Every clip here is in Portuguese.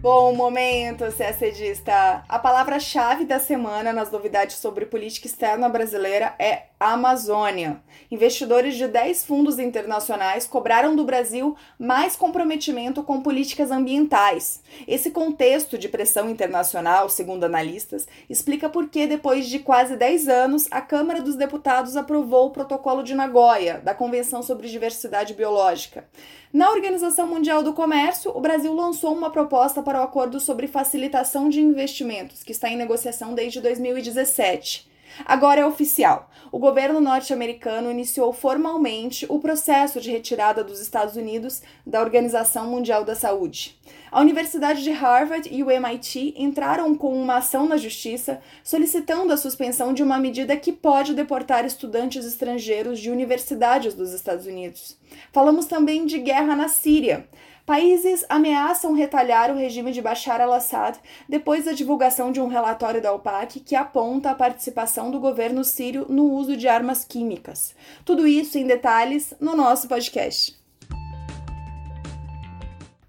Bom momento, CSDista! A palavra-chave da semana nas novidades sobre política externa brasileira é Amazônia. Investidores de 10 fundos internacionais cobraram do Brasil mais comprometimento com políticas ambientais. Esse contexto de pressão internacional, segundo analistas, explica por que, depois de quase 10 anos, a Câmara dos Deputados aprovou o Protocolo de Nagoya, da Convenção sobre Diversidade Biológica. Na Organização Mundial do Comércio, o Brasil lançou uma proposta para o acordo sobre facilitação de investimentos, que está em negociação desde 2017. Agora é oficial. O governo norte-americano iniciou formalmente o processo de retirada dos Estados Unidos da Organização Mundial da Saúde. A Universidade de Harvard e o MIT entraram com uma ação na justiça solicitando a suspensão de uma medida que pode deportar estudantes estrangeiros de universidades dos Estados Unidos. Falamos também de guerra na Síria. Países ameaçam retalhar o regime de Bashar al-Assad depois da divulgação de um relatório da OPAC que aponta a participação do governo sírio no uso de armas químicas. Tudo isso em detalhes no nosso podcast.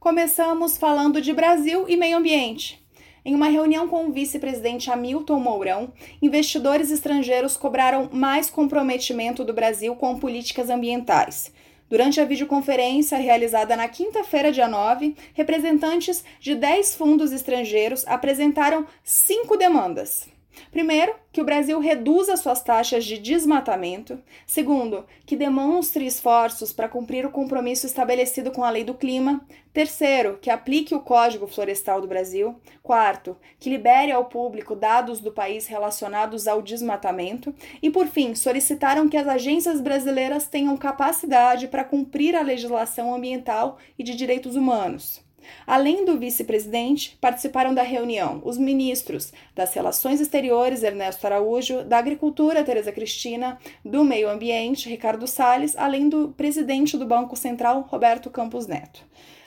Começamos falando de Brasil e meio ambiente. Em uma reunião com o vice-presidente Hamilton Mourão, investidores estrangeiros cobraram mais comprometimento do Brasil com políticas ambientais. Durante a videoconferência realizada na quinta-feira, dia 9, representantes de 10 fundos estrangeiros apresentaram cinco demandas. Primeiro, que o Brasil reduza suas taxas de desmatamento. Segundo, que demonstre esforços para cumprir o compromisso estabelecido com a Lei do Clima. Terceiro, que aplique o Código Florestal do Brasil. Quarto, que libere ao público dados do país relacionados ao desmatamento. E, por fim, solicitaram que as agências brasileiras tenham capacidade para cumprir a legislação ambiental e de direitos humanos. Além do vice-presidente, participaram da reunião os ministros das Relações Exteriores, Ernesto Araújo, da Agricultura, Tereza Cristina, do Meio Ambiente, Ricardo Salles, além do presidente do Banco Central, Roberto Campos Neto.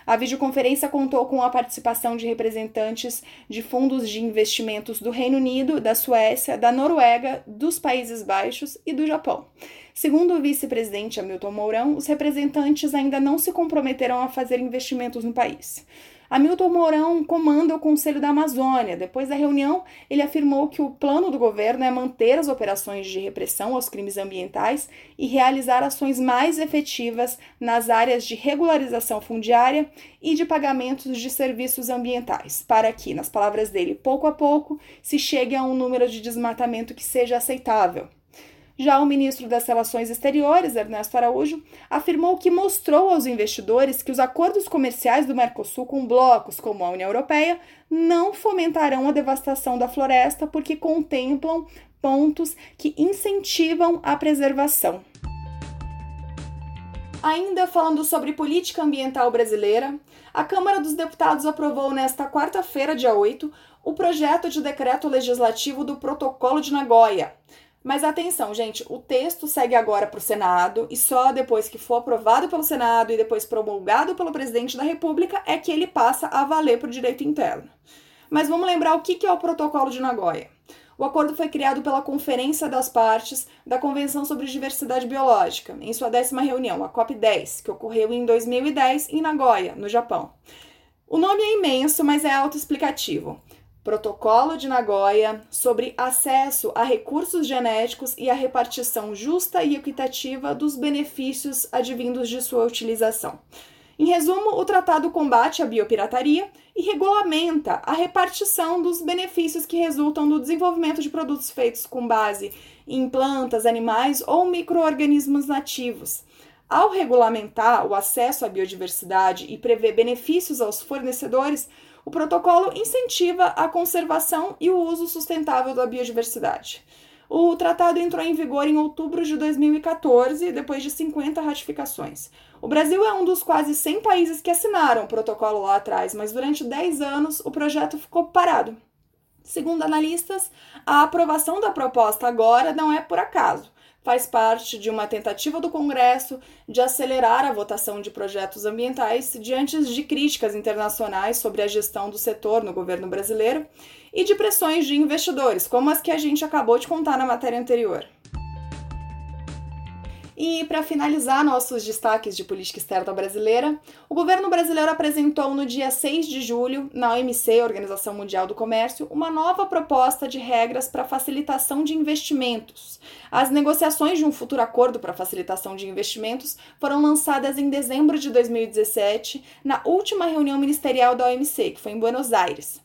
A videoconferência contou com a participação de representantes de fundos de investimentos do Reino Unido, da Suécia, da Noruega, dos Países Baixos e do Japão. Segundo o vice-presidente Hamilton Mourão, os representantes ainda não se comprometeram a fazer investimentos no país. Hamilton Mourão comanda o Conselho da Amazônia. Depois da reunião, ele afirmou que o plano do governo é manter as operações de repressão aos crimes ambientais e realizar ações mais efetivas nas áreas de regularização fundiária e de pagamentos de serviços ambientais, para que, nas palavras dele, pouco a pouco se chegue a um número de desmatamento que seja aceitável. Já o ministro das Relações Exteriores, Ernesto Araújo, afirmou que mostrou aos investidores que os acordos comerciais do Mercosul com blocos como a União Europeia não fomentarão a devastação da floresta porque contemplam pontos que incentivam a preservação. Ainda falando sobre política ambiental brasileira, a Câmara dos Deputados aprovou nesta quarta-feira, dia 8, o projeto de decreto legislativo do Protocolo de Nagoya, mas atenção, gente, o texto segue agora para o Senado e só depois que for aprovado pelo Senado e depois promulgado pelo presidente da República é que ele passa a valer para o direito interno. Mas vamos lembrar o que é o Protocolo de Nagoya. O acordo foi criado pela Conferência das Partes da Convenção sobre Diversidade Biológica, em sua décima reunião, a COP10, que ocorreu em 2010 em Nagoya, no Japão. O nome é imenso, mas é autoexplicativo. Protocolo de Nagoya sobre acesso a recursos genéticos e a repartição justa e equitativa dos benefícios advindos de sua utilização. Em resumo, o tratado combate a biopirataria e regulamenta a repartição dos benefícios que resultam do desenvolvimento de produtos feitos com base em plantas, animais ou microorganismos nativos. Ao regulamentar o acesso à biodiversidade e prever benefícios aos fornecedores, o protocolo incentiva a conservação e o uso sustentável da biodiversidade. O tratado entrou em vigor em outubro de 2014, depois de 50 ratificações. O Brasil é um dos quase 100 países que assinaram o protocolo lá atrás, mas durante 10 anos o projeto ficou parado. Segundo analistas, a aprovação da proposta agora não é por acaso faz parte de uma tentativa do Congresso de acelerar a votação de projetos ambientais diante de críticas internacionais sobre a gestão do setor no governo brasileiro e de pressões de investidores, como as que a gente acabou de contar na matéria anterior. E para finalizar nossos destaques de política externa brasileira, o governo brasileiro apresentou no dia 6 de julho, na OMC, Organização Mundial do Comércio, uma nova proposta de regras para facilitação de investimentos. As negociações de um futuro acordo para facilitação de investimentos foram lançadas em dezembro de 2017, na última reunião ministerial da OMC, que foi em Buenos Aires.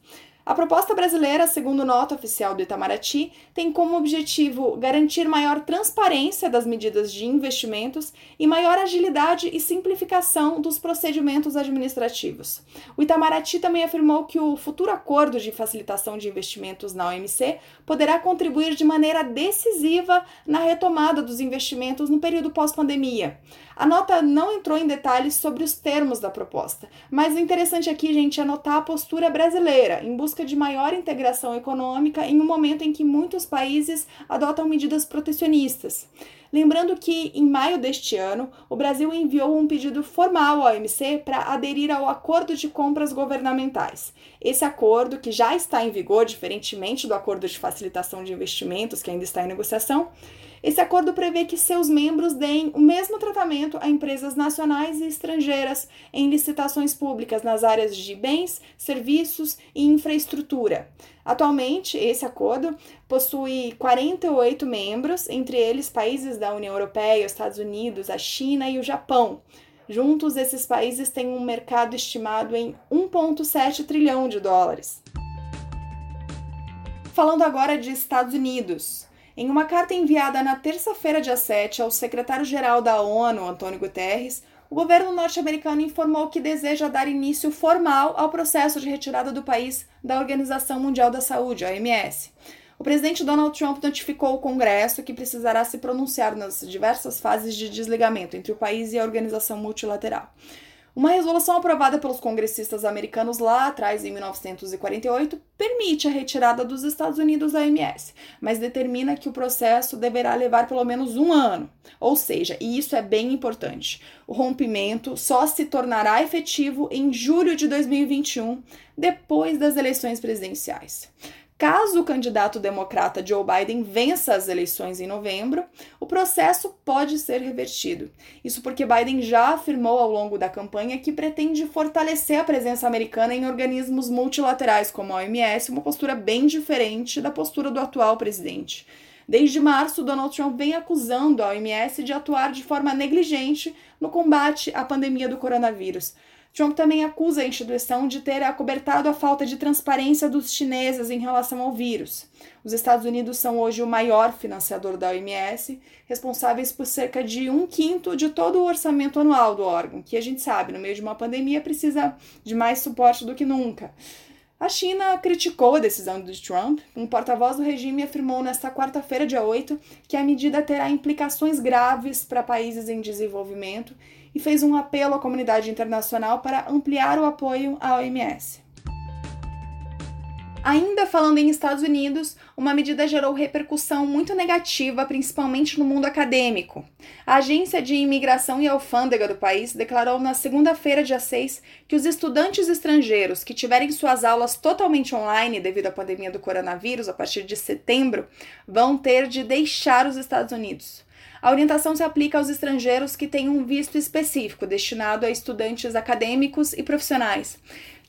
A proposta brasileira, segundo nota oficial do Itamaraty, tem como objetivo garantir maior transparência das medidas de investimentos e maior agilidade e simplificação dos procedimentos administrativos. O Itamaraty também afirmou que o futuro acordo de facilitação de investimentos na OMC poderá contribuir de maneira decisiva na retomada dos investimentos no período pós-pandemia. A nota não entrou em detalhes sobre os termos da proposta, mas o interessante aqui, gente, é notar a postura brasileira em busca de maior integração econômica em um momento em que muitos países adotam medidas protecionistas. Lembrando que, em maio deste ano, o Brasil enviou um pedido formal à OMC para aderir ao Acordo de Compras Governamentais. Esse acordo, que já está em vigor, diferentemente do Acordo de Facilitação de Investimentos, que ainda está em negociação, esse acordo prevê que seus membros deem o mesmo tratamento a empresas nacionais e estrangeiras em licitações públicas nas áreas de bens, serviços e infraestrutura. Atualmente, esse acordo possui 48 membros, entre eles países da União Europeia, os Estados Unidos, a China e o Japão. Juntos, esses países têm um mercado estimado em 1,7 trilhão de dólares. Falando agora de Estados Unidos. Em uma carta enviada na terça-feira, dia 7, ao secretário-geral da ONU, Antônio Guterres, o governo norte-americano informou que deseja dar início formal ao processo de retirada do país da Organização Mundial da Saúde, OMS. O presidente Donald Trump notificou o Congresso que precisará se pronunciar nas diversas fases de desligamento entre o país e a organização multilateral. Uma resolução aprovada pelos congressistas americanos lá atrás, em 1948, permite a retirada dos Estados Unidos da OMS, mas determina que o processo deverá levar pelo menos um ano. Ou seja, e isso é bem importante, o rompimento só se tornará efetivo em julho de 2021, depois das eleições presidenciais. Caso o candidato democrata Joe Biden vença as eleições em novembro, o processo pode ser revertido. Isso porque Biden já afirmou ao longo da campanha que pretende fortalecer a presença americana em organismos multilaterais como a OMS, uma postura bem diferente da postura do atual presidente. Desde março, Donald Trump vem acusando a OMS de atuar de forma negligente no combate à pandemia do coronavírus. Trump também acusa a instituição de ter acobertado a falta de transparência dos chineses em relação ao vírus. Os Estados Unidos são hoje o maior financiador da OMS, responsáveis por cerca de um quinto de todo o orçamento anual do órgão, que a gente sabe, no meio de uma pandemia, precisa de mais suporte do que nunca. A China criticou a decisão de Trump. Um porta-voz do regime afirmou nesta quarta-feira, dia 8, que a medida terá implicações graves para países em desenvolvimento e fez um apelo à comunidade internacional para ampliar o apoio à OMS. Ainda falando em Estados Unidos, uma medida gerou repercussão muito negativa, principalmente no mundo acadêmico. A Agência de Imigração e Alfândega do país declarou na segunda-feira, dia 6, que os estudantes estrangeiros que tiverem suas aulas totalmente online devido à pandemia do coronavírus a partir de setembro vão ter de deixar os Estados Unidos. A orientação se aplica aos estrangeiros que têm um visto específico destinado a estudantes acadêmicos e profissionais.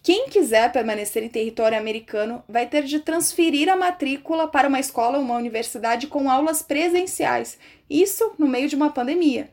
Quem quiser permanecer em território americano vai ter de transferir a matrícula para uma escola ou uma universidade com aulas presenciais, isso no meio de uma pandemia.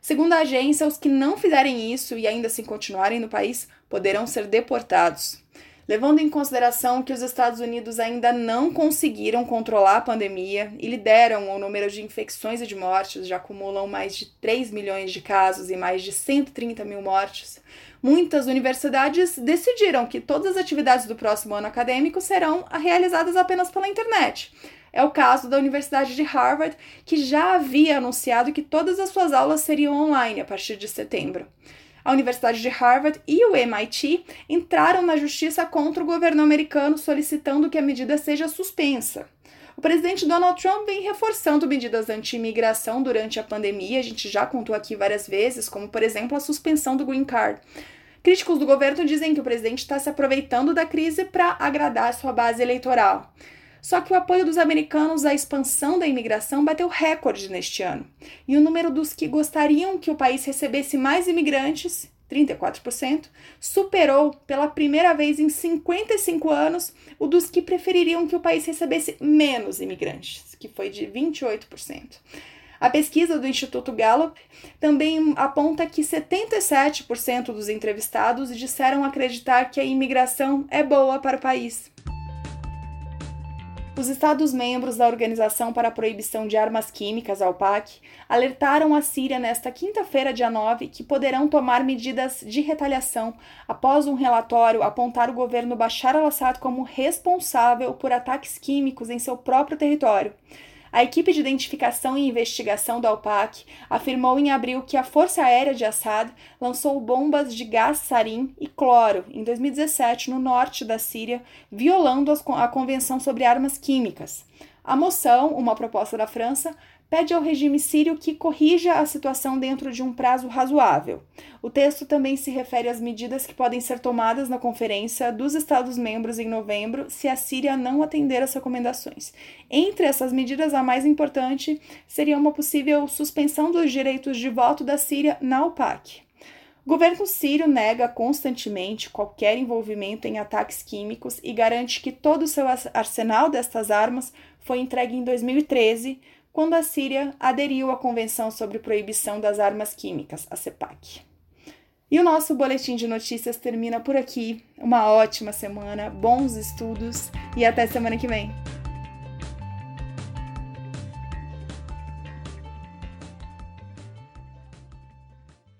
Segundo a agência, os que não fizerem isso e ainda assim continuarem no país poderão ser deportados. Levando em consideração que os Estados Unidos ainda não conseguiram controlar a pandemia e lideram o número de infecções e de mortes, já acumulam mais de 3 milhões de casos e mais de 130 mil mortes, muitas universidades decidiram que todas as atividades do próximo ano acadêmico serão realizadas apenas pela internet. É o caso da Universidade de Harvard, que já havia anunciado que todas as suas aulas seriam online a partir de setembro a Universidade de Harvard e o MIT entraram na justiça contra o governo americano solicitando que a medida seja suspensa. O presidente Donald Trump vem reforçando medidas anti-imigração durante a pandemia, a gente já contou aqui várias vezes, como por exemplo a suspensão do Green Card. Críticos do governo dizem que o presidente está se aproveitando da crise para agradar sua base eleitoral. Só que o apoio dos americanos à expansão da imigração bateu recorde neste ano. E o número dos que gostariam que o país recebesse mais imigrantes 34%, superou pela primeira vez em 55 anos o dos que prefeririam que o país recebesse menos imigrantes, que foi de 28%. A pesquisa do Instituto Gallup também aponta que 77% dos entrevistados disseram acreditar que a imigração é boa para o país. Os Estados-membros da Organização para a Proibição de Armas Químicas, a OPAC, alertaram a Síria nesta quinta-feira, dia 9, que poderão tomar medidas de retaliação após um relatório apontar o governo Bashar al-Assad como responsável por ataques químicos em seu próprio território. A equipe de identificação e investigação da OPAC afirmou em abril que a Força Aérea de Assad lançou bombas de gás sarin e cloro em 2017 no norte da Síria, violando a Convenção sobre Armas Químicas. A moção, uma proposta da França, pede ao regime sírio que corrija a situação dentro de um prazo razoável. O texto também se refere às medidas que podem ser tomadas na conferência dos Estados-membros em novembro se a Síria não atender às recomendações. Entre essas medidas, a mais importante seria uma possível suspensão dos direitos de voto da Síria na OPAC. O governo sírio nega constantemente qualquer envolvimento em ataques químicos e garante que todo o seu arsenal destas armas foi entregue em 2013, quando a Síria aderiu à Convenção sobre Proibição das Armas Químicas, a CEPAC. E o nosso boletim de notícias termina por aqui. Uma ótima semana, bons estudos e até semana que vem.